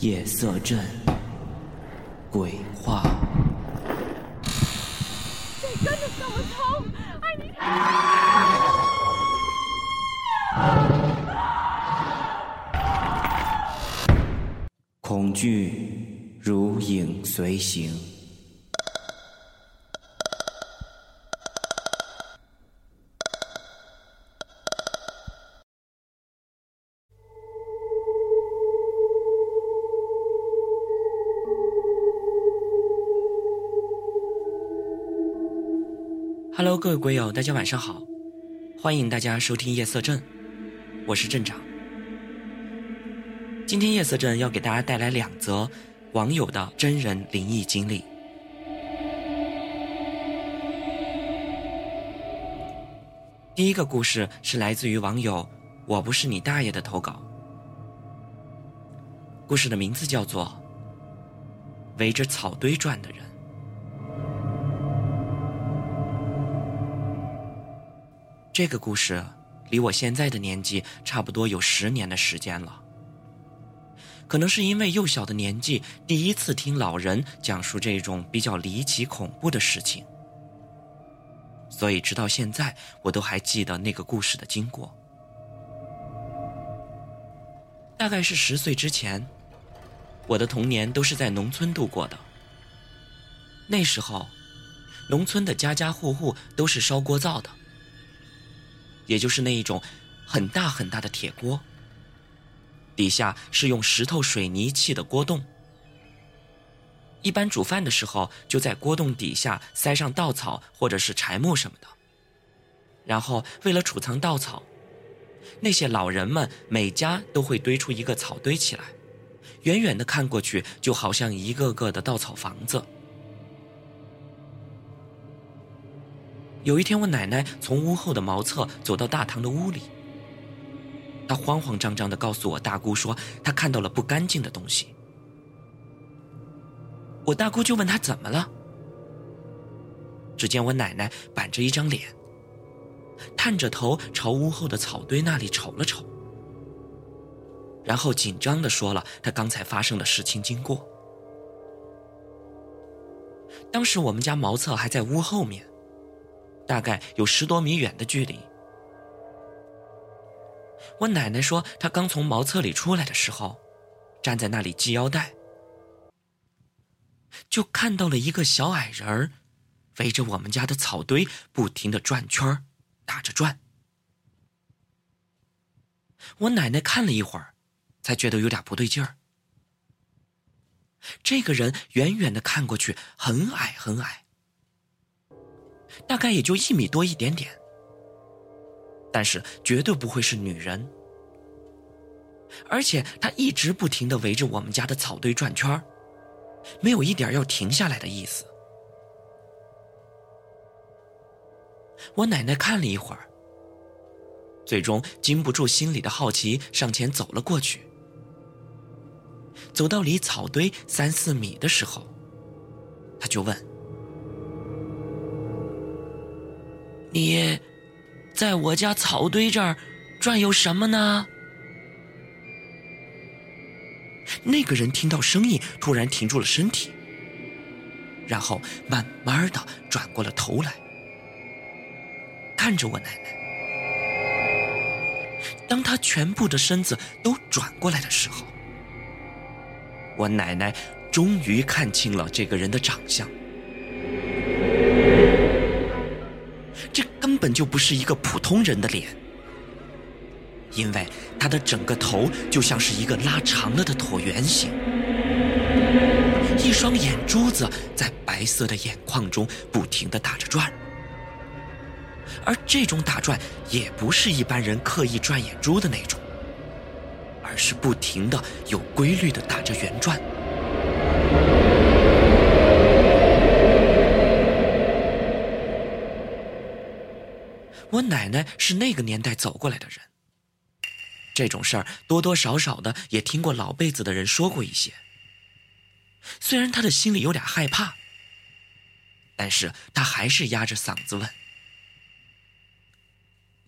夜色镇鬼话。恐惧如影随形。Hello，各位鬼友，大家晚上好，欢迎大家收听夜色镇，我是镇长。今天夜色镇要给大家带来两则网友的真人灵异经历。第一个故事是来自于网友“我不是你大爷”的投稿，故事的名字叫做《围着草堆转的人》。这个故事离我现在的年纪差不多有十年的时间了。可能是因为幼小的年纪第一次听老人讲述这种比较离奇恐怖的事情，所以直到现在我都还记得那个故事的经过。大概是十岁之前，我的童年都是在农村度过的。那时候，农村的家家户户都是烧锅灶的。也就是那一种很大很大的铁锅，底下是用石头水泥砌的锅洞。一般煮饭的时候，就在锅洞底下塞上稻草或者是柴木什么的。然后为了储藏稻草，那些老人们每家都会堆出一个草堆起来，远远的看过去，就好像一个个的稻草房子。有一天，我奶奶从屋后的茅厕走到大堂的屋里，她慌慌张张的告诉我大姑说，她看到了不干净的东西。我大姑就问她怎么了。只见我奶奶板着一张脸，探着头朝屋后的草堆那里瞅了瞅，然后紧张的说了她刚才发生的事情经过。当时我们家茅厕还在屋后面。大概有十多米远的距离。我奶奶说，她刚从茅厕里出来的时候，站在那里系腰带，就看到了一个小矮人儿，围着我们家的草堆不停的转圈打着转。我奶奶看了一会儿，才觉得有点不对劲儿。这个人远远的看过去，很矮很矮。大概也就一米多一点点，但是绝对不会是女人，而且她一直不停的围着我们家的草堆转圈没有一点要停下来的意思。我奶奶看了一会儿，最终禁不住心里的好奇，上前走了过去。走到离草堆三四米的时候，她就问。你，在我家草堆这儿转悠什么呢？那个人听到声音，突然停住了身体，然后慢慢的转过了头来，看着我奶奶。当他全部的身子都转过来的时候，我奶奶终于看清了这个人的长相。就不是一个普通人的脸，因为他的整个头就像是一个拉长了的椭圆形，一双眼珠子在白色的眼眶中不停的打着转，而这种打转也不是一般人刻意转眼珠的那种，而是不停的有规律的打着圆转。我奶奶是那个年代走过来的人，这种事儿多多少少的也听过老辈子的人说过一些。虽然他的心里有点害怕，但是他还是压着嗓子问：“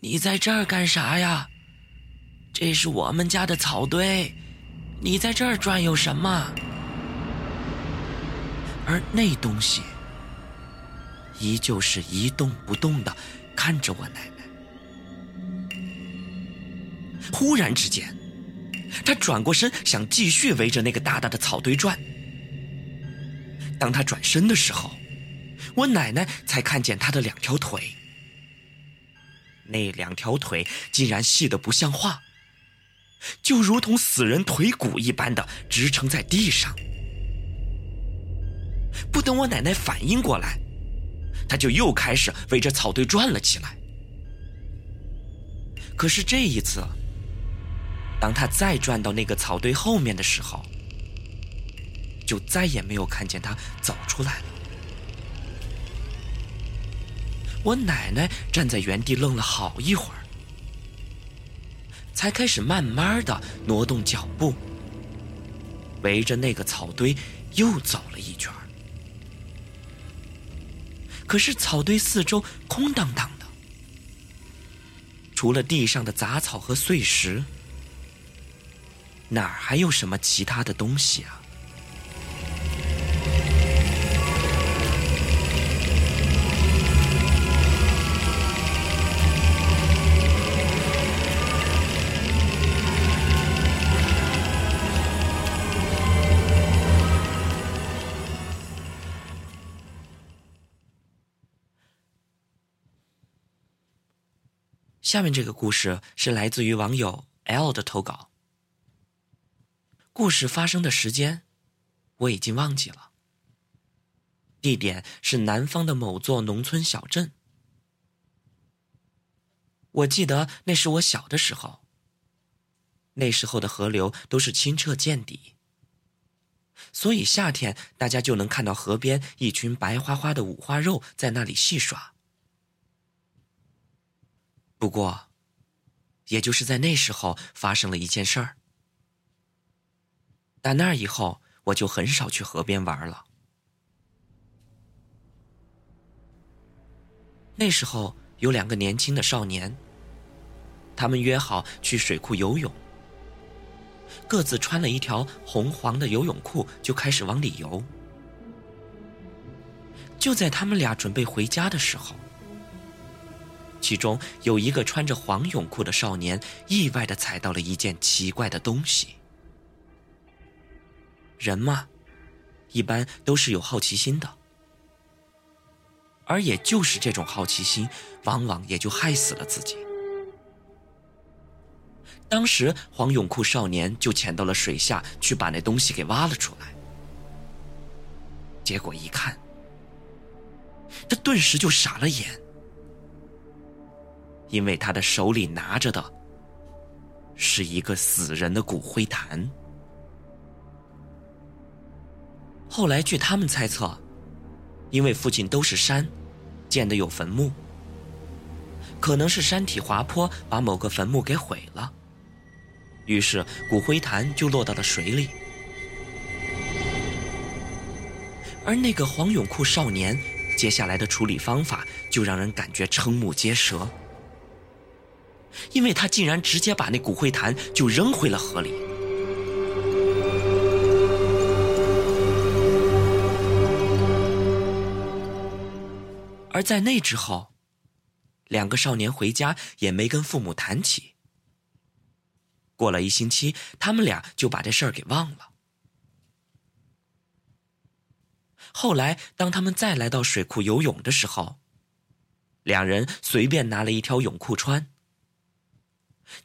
你在这儿干啥呀？这是我们家的草堆，你在这儿转悠什么？”而那东西依旧是一动不动的看着我奶奶。忽然之间，他转过身想继续围着那个大大的草堆转。当他转身的时候，我奶奶才看见他的两条腿。那两条腿竟然细得不像话，就如同死人腿骨一般的支撑在地上。不等我奶奶反应过来，他就又开始围着草堆转了起来。可是这一次，当他再转到那个草堆后面的时候，就再也没有看见他走出来了。我奶奶站在原地愣了好一会儿，才开始慢慢的挪动脚步，围着那个草堆又走了一圈。可是草堆四周空荡荡的，除了地上的杂草和碎石，哪儿还有什么其他的东西啊？下面这个故事是来自于网友 L 的投稿。故事发生的时间我已经忘记了，地点是南方的某座农村小镇。我记得那是我小的时候，那时候的河流都是清澈见底，所以夏天大家就能看到河边一群白花花的五花肉在那里戏耍。不过，也就是在那时候发生了一件事儿。打那以后，我就很少去河边玩了。那时候有两个年轻的少年，他们约好去水库游泳，各自穿了一条红黄的游泳裤，就开始往里游。就在他们俩准备回家的时候。其中有一个穿着黄泳裤的少年，意外的踩到了一件奇怪的东西。人嘛，一般都是有好奇心的，而也就是这种好奇心，往往也就害死了自己。当时黄泳裤少年就潜到了水下去把那东西给挖了出来，结果一看，他顿时就傻了眼。因为他的手里拿着的是一个死人的骨灰坛。后来据他们猜测，因为附近都是山，建的有坟墓，可能是山体滑坡把某个坟墓给毁了，于是骨灰坛就落到了水里。而那个黄泳库少年接下来的处理方法，就让人感觉瞠目结舌。因为他竟然直接把那骨灰坛就扔回了河里，而在那之后，两个少年回家也没跟父母谈起。过了一星期，他们俩就把这事儿给忘了。后来，当他们再来到水库游泳的时候，两人随便拿了一条泳裤穿。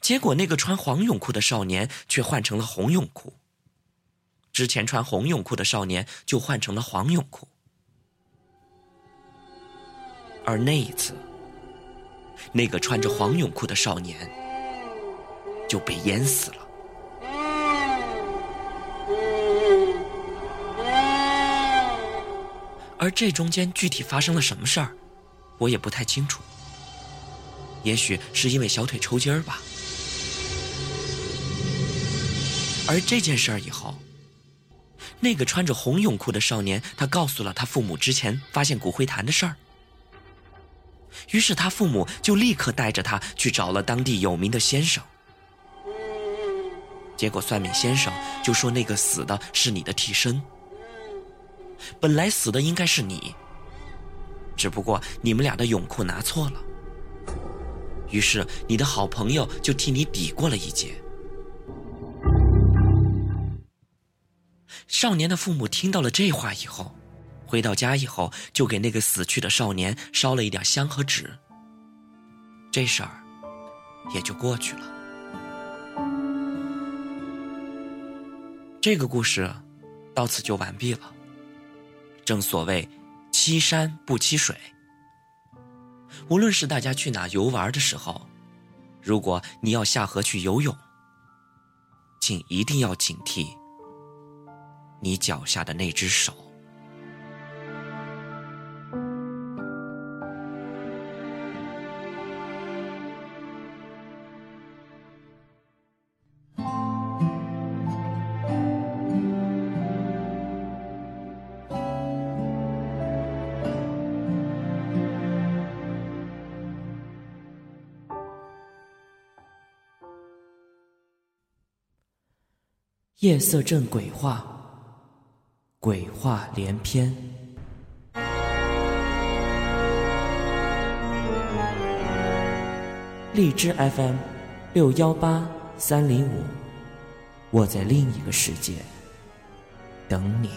结果，那个穿黄泳裤的少年却换成了红泳裤。之前穿红泳裤的少年就换成了黄泳裤。而那一次，那个穿着黄泳裤的少年就被淹死了。而这中间具体发生了什么事儿，我也不太清楚。也许是因为小腿抽筋儿吧。而这件事儿以后，那个穿着红泳裤的少年，他告诉了他父母之前发现骨灰坛的事儿。于是他父母就立刻带着他去找了当地有名的先生。结果算命先生就说那个死的是你的替身，本来死的应该是你，只不过你们俩的泳裤拿错了，于是你的好朋友就替你抵过了一劫。少年的父母听到了这话以后，回到家以后就给那个死去的少年烧了一点香和纸，这事儿也就过去了。这个故事到此就完毕了。正所谓“欺山不欺水”，无论是大家去哪游玩的时候，如果你要下河去游泳，请一定要警惕你脚下的那只手。夜色镇鬼话，鬼话连篇。荔枝 FM 六幺八三零五，我在另一个世界等你。